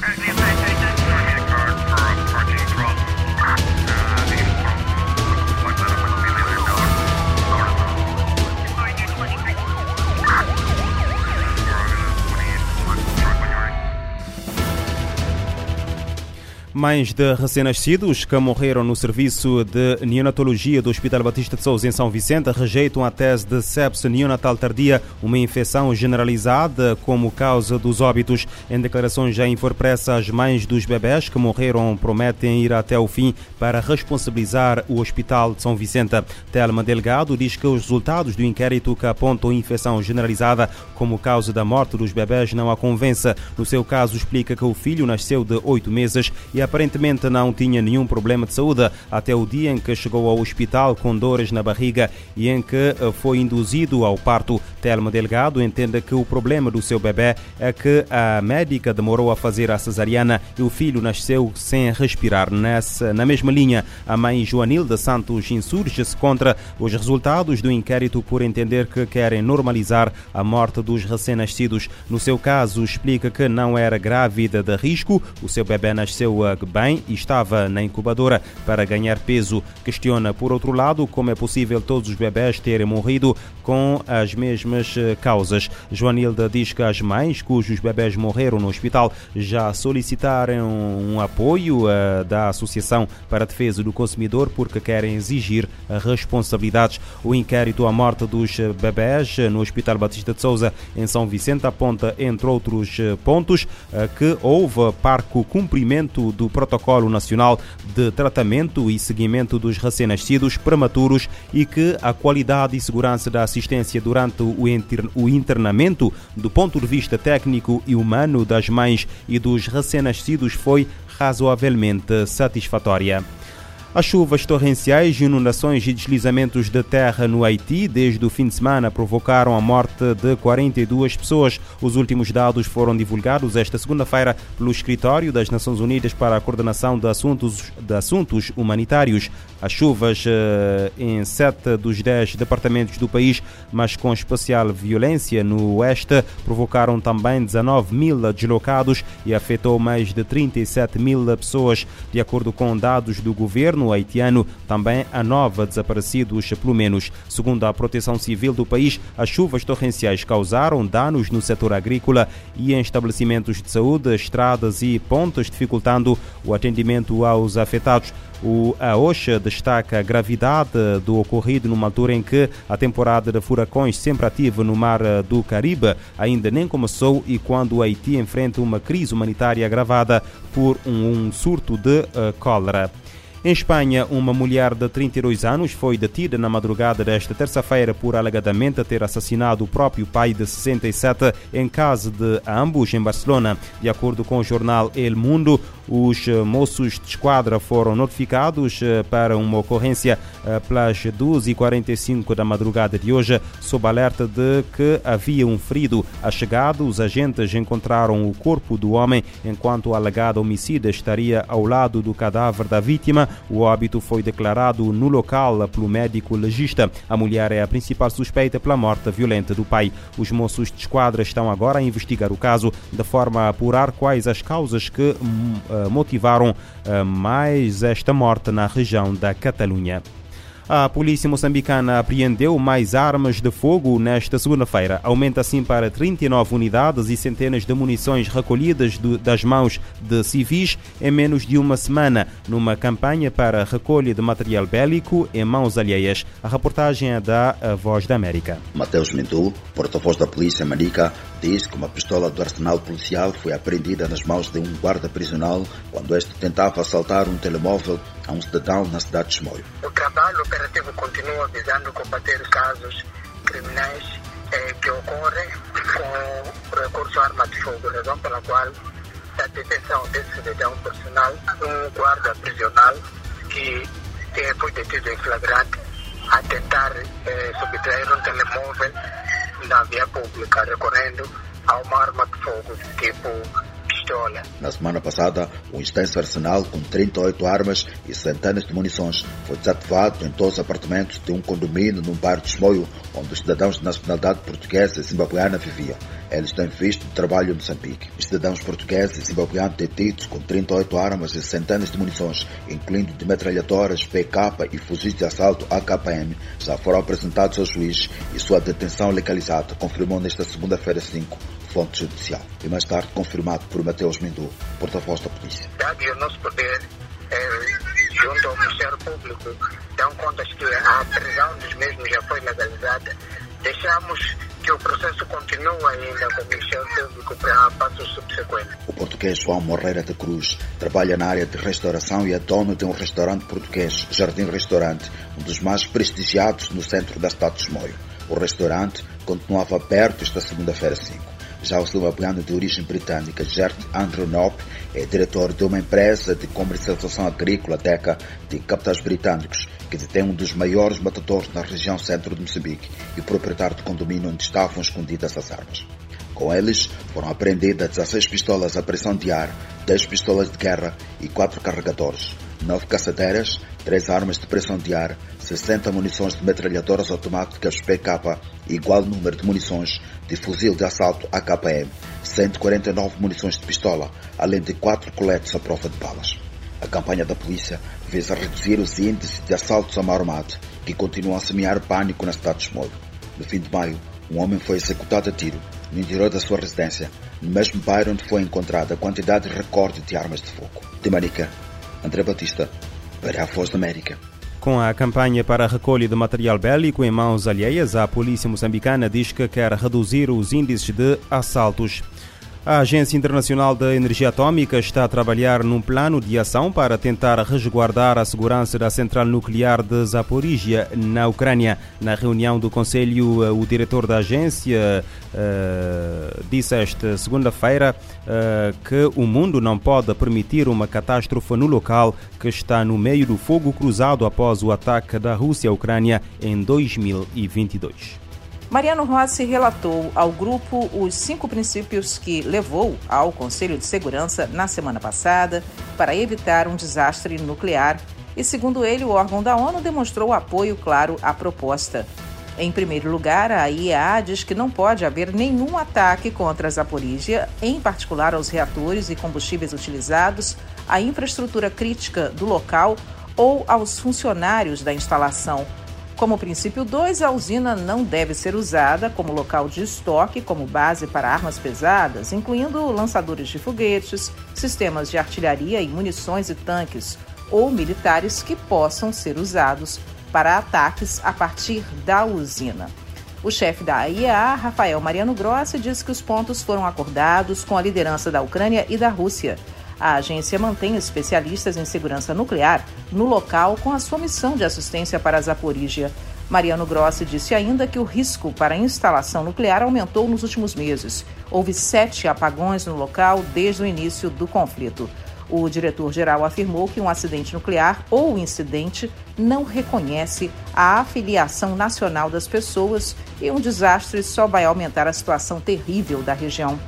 Perdido. Mães de recém-nascidos que morreram no serviço de neonatologia do Hospital Batista de Souza em São Vicente rejeitam a tese de sepse neonatal tardia, uma infecção generalizada como causa dos óbitos. Em declarações já impressa, as mães dos bebés que morreram prometem ir até o fim para responsabilizar o Hospital de São Vicente. Telma Delgado diz que os resultados do inquérito que apontam infecção generalizada como causa da morte dos bebés não a convence. No seu caso, explica que o filho nasceu de oito meses e aparentemente não tinha nenhum problema de saúde até o dia em que chegou ao hospital com dores na barriga e em que eh, foi induzido ao parto. Telma Delgado entende que o problema do seu bebê é que a médica demorou a fazer a cesariana e o filho nasceu sem respirar. Nessa, na mesma linha, a mãe Joanilda Santos insurge-se contra os resultados do inquérito por entender que querem normalizar a morte dos recém-nascidos. No seu caso, explica que não era grávida de risco, o seu bebê nasceu bem e estava na incubadora para ganhar peso. Questiona, por outro lado, como é possível todos os bebés terem morrido com as mesmas eh, causas. Joanilda diz que as mães cujos bebés morreram no hospital já solicitaram um apoio uh, da Associação para a Defesa do Consumidor porque querem exigir responsabilidades. O inquérito à morte dos bebés no Hospital Batista de Souza em São Vicente aponta, entre outros eh, pontos, uh, que houve parco cumprimento do Protocolo Nacional de Tratamento e Seguimento dos Recém-Nascidos Prematuros e que a qualidade e segurança da assistência durante o internamento, do ponto de vista técnico e humano das mães e dos recém-nascidos, foi razoavelmente satisfatória. As chuvas torrenciais, inundações e deslizamentos de terra no Haiti desde o fim de semana provocaram a morte de 42 pessoas. Os últimos dados foram divulgados esta segunda-feira pelo Escritório das Nações Unidas para a Coordenação de Assuntos, de Assuntos Humanitários. As chuvas eh, em sete dos dez departamentos do país, mas com especial violência no oeste, provocaram também 19 mil deslocados e afetou mais de 37 mil pessoas. De acordo com dados do governo haitiano, também há nove desaparecidos, pelo menos. Segundo a Proteção Civil do país, as chuvas torrenciais causaram danos no setor agrícola e em estabelecimentos de saúde, estradas e pontes, dificultando o atendimento aos afetados. O, a OSHA destaca a gravidade do ocorrido numa altura em que a temporada de furacões sempre ativa no mar do Caribe ainda nem começou e quando o Haiti enfrenta uma crise humanitária agravada por um, um surto de uh, cólera. Em Espanha, uma mulher de 32 anos foi detida na madrugada desta terça-feira por alegadamente ter assassinado o próprio pai de 67 em casa de ambos em Barcelona. De acordo com o jornal El Mundo, os moços de esquadra foram notificados eh, para uma ocorrência eh, pelas 2h45 da madrugada de hoje, sob alerta de que havia um ferido. A chegada, os agentes encontraram o corpo do homem enquanto o alegado homicida estaria ao lado do cadáver da vítima. O óbito foi declarado no local pelo médico legista. A mulher é a principal suspeita pela morte violenta do pai. Os moços de esquadra estão agora a investigar o caso de forma a apurar quais as causas que uh, motivaram uh, mais esta morte na região da Catalunha. A polícia moçambicana apreendeu mais armas de fogo nesta segunda-feira. Aumenta assim para 39 unidades e centenas de munições recolhidas do, das mãos de civis em menos de uma semana, numa campanha para recolha de material bélico em mãos alheias. A reportagem é da Voz da América. Mateus Mendu, porta-voz da polícia manica, diz que uma pistola do arsenal policial foi apreendida nas mãos de um guarda prisional quando este tentava assaltar um telemóvel a um cidadão na cidade de Chimoio. O trabalho operativo continua visando combater casos criminais eh, que ocorrem com recurso à arma de fogo, razão pela qual a detenção desse cidadão personal, um guarda prisional que foi detido em flagrante a tentar eh, subtrair um telemóvel na via pública, recorrendo a uma arma de fogo tipo pistola. Na semana passada, um extenso arsenal com 38 armas e centenas de munições foi desativado em todos os apartamentos de um condomínio num bairro de Chimoio, onde os cidadãos de nacionalidade portuguesa e zimbabueana viviam. Eles têm visto de trabalho em Moçambique. Os cidadãos portugueses e zimbabueanos detidos com 38 armas e centenas de munições, incluindo de metralhadoras, PK e fuzis de assalto AKM, já foram apresentados ao juiz e sua detenção legalizada, confirmou nesta segunda-feira 5 fonte judicial. E mais tarde confirmado por Mateus Mendu, porta-voz da polícia. Dado o nosso poder, é, junto ao Ministério Público, dão conta que a prisão dos mesmos já foi legalizada. Deixamos que o processo continue ainda com o Ministério Público para passos subsequentes. O português João Morreira de Cruz trabalha na área de restauração e é dono de um restaurante português, Jardim Restaurante, um dos mais prestigiados no centro da cidade de Chimoio. O restaurante continuava aberto esta segunda-feira 5. Já o zimbabueano de origem britânica Gert Andrew Knopp é diretor de uma empresa de comercialização agrícola DECA de capitais britânicos que detém um dos maiores matadores na região centro de Moçambique e proprietário de condomínio onde estavam escondidas as armas. Com eles foram apreendidas 16 pistolas a pressão de ar, 10 pistolas de guerra e 4 carregadores, 9 caçadeiras, 3 armas de pressão de ar, 60 munições de metralhadoras automáticas PK igual número de munições de fuzil de assalto AKM, 149 munições de pistola, além de 4 coletes à prova de balas. A campanha da polícia visa reduzir os índices de assaltos a mão que continuam a semear pânico na cidade de Chimoio. No fim de maio, um homem foi executado a tiro no interior da sua residência, no mesmo bairro onde foi encontrada a quantidade recorde de armas de fogo. De Manica, André Batista, para a Voz da América. Com a campanha para a recolha de material bélico em mãos alheias, a polícia moçambicana diz que quer reduzir os índices de assaltos. A Agência Internacional da Energia Atômica está a trabalhar num plano de ação para tentar resguardar a segurança da central nuclear de Zaporizhia, na Ucrânia. Na reunião do Conselho, o diretor da agência uh, disse esta segunda-feira uh, que o mundo não pode permitir uma catástrofe no local que está no meio do fogo cruzado após o ataque da Rússia à Ucrânia em 2022. Mariano Rossi relatou ao grupo os cinco princípios que levou ao Conselho de Segurança na semana passada para evitar um desastre nuclear e, segundo ele, o órgão da ONU demonstrou apoio claro à proposta. Em primeiro lugar, a IEA diz que não pode haver nenhum ataque contra a Zaporizhia, em particular aos reatores e combustíveis utilizados, à infraestrutura crítica do local ou aos funcionários da instalação como princípio 2, a usina não deve ser usada como local de estoque, como base para armas pesadas, incluindo lançadores de foguetes, sistemas de artilharia e munições e tanques, ou militares que possam ser usados para ataques a partir da usina. O chefe da AIEA, Rafael Mariano Grossi, disse que os pontos foram acordados com a liderança da Ucrânia e da Rússia a agência mantém especialistas em segurança nuclear no local com a sua missão de assistência para a Zaporígia. Mariano Grossi disse ainda que o risco para a instalação nuclear aumentou nos últimos meses. Houve sete apagões no local desde o início do conflito. O diretor-geral afirmou que um acidente nuclear ou incidente não reconhece a afiliação nacional das pessoas e um desastre só vai aumentar a situação terrível da região.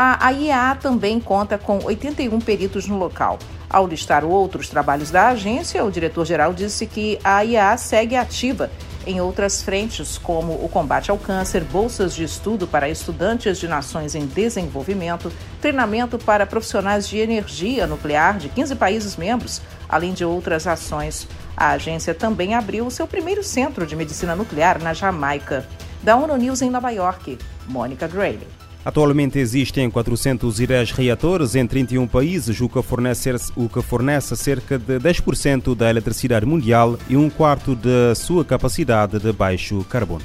A IEA também conta com 81 peritos no local. Ao listar outros trabalhos da agência, o diretor-geral disse que a IEA segue ativa em outras frentes, como o combate ao câncer, bolsas de estudo para estudantes de nações em desenvolvimento, treinamento para profissionais de energia nuclear de 15 países membros, além de outras ações. A agência também abriu seu primeiro centro de medicina nuclear na Jamaica. Da ONU News em Nova York, Mônica Gray. Atualmente existem 410 reatores em 31 países, o que, fornece, o que fornece cerca de 10% da eletricidade mundial e um quarto da sua capacidade de baixo carbono.